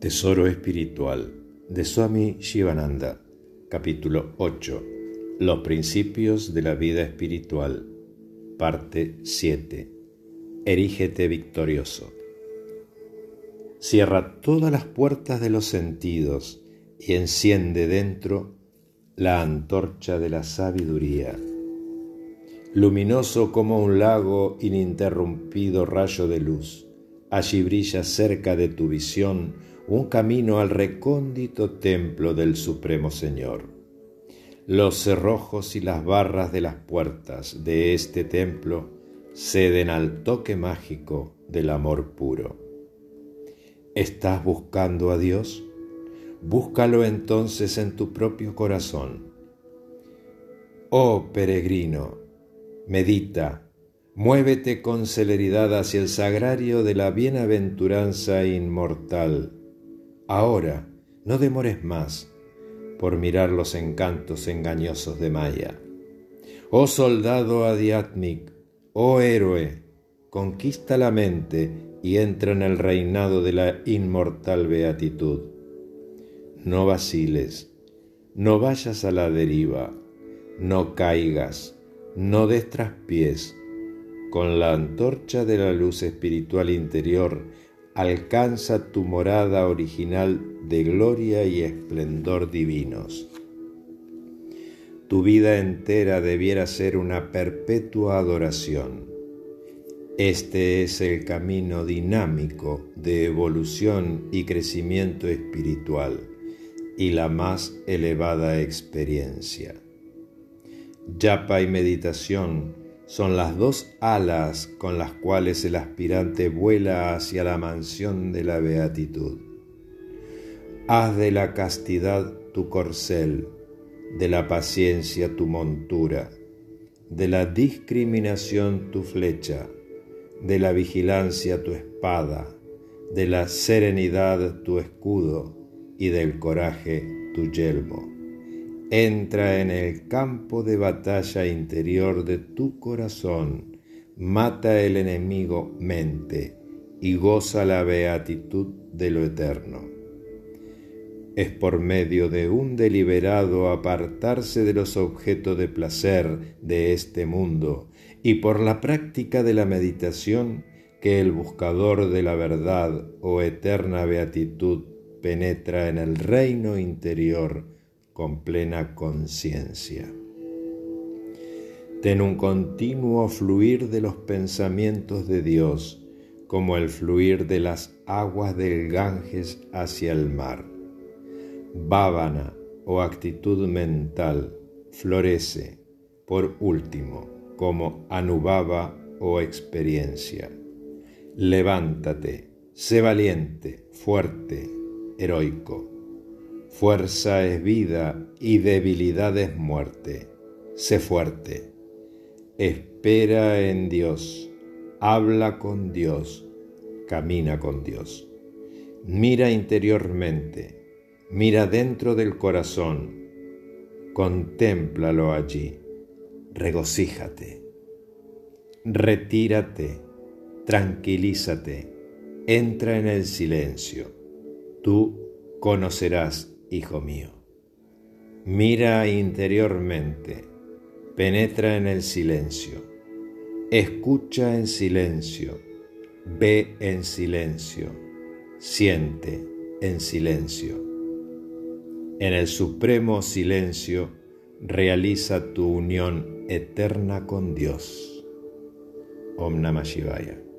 Tesoro espiritual de Swami Shivananda, capítulo 8. Los principios de la vida espiritual, parte 7. Erígete victorioso. Cierra todas las puertas de los sentidos y enciende dentro la antorcha de la sabiduría. Luminoso como un lago ininterrumpido rayo de luz, allí brilla cerca de tu visión un camino al recóndito templo del Supremo Señor. Los cerrojos y las barras de las puertas de este templo ceden al toque mágico del amor puro. ¿Estás buscando a Dios? Búscalo entonces en tu propio corazón. Oh peregrino, medita, muévete con celeridad hacia el sagrario de la bienaventuranza inmortal Ahora, no demores más por mirar los encantos engañosos de Maya. Oh soldado adiatmic, oh héroe, conquista la mente y entra en el reinado de la inmortal beatitud. No vaciles, no vayas a la deriva, no caigas, no des traspiés. Con la antorcha de la luz espiritual interior, alcanza tu morada original de gloria y esplendor divinos. Tu vida entera debiera ser una perpetua adoración. Este es el camino dinámico de evolución y crecimiento espiritual y la más elevada experiencia. Yapa y meditación son las dos alas con las cuales el aspirante vuela hacia la mansión de la beatitud. Haz de la castidad tu corcel, de la paciencia tu montura, de la discriminación tu flecha, de la vigilancia tu espada, de la serenidad tu escudo y del coraje tu yelmo. Entra en el campo de batalla interior de tu corazón, mata el enemigo mente y goza la beatitud de lo eterno. Es por medio de un deliberado apartarse de los objetos de placer de este mundo y por la práctica de la meditación que el buscador de la verdad o eterna beatitud penetra en el reino interior con plena conciencia. Ten un continuo fluir de los pensamientos de Dios, como el fluir de las aguas del Ganges hacia el mar. Bávana o actitud mental florece, por último, como anubaba o experiencia. Levántate, sé valiente, fuerte, heroico Fuerza es vida y debilidad es muerte. Sé fuerte. Espera en Dios. Habla con Dios. Camina con Dios. Mira interiormente. Mira dentro del corazón. Contémplalo allí. Regocíjate. Retírate. Tranquilízate. Entra en el silencio. Tú conocerás hijo mío. Mira interiormente, penetra en el silencio, escucha en silencio, ve en silencio, siente en silencio. En el supremo silencio realiza tu unión eterna con Dios. Om Namah Shivaya.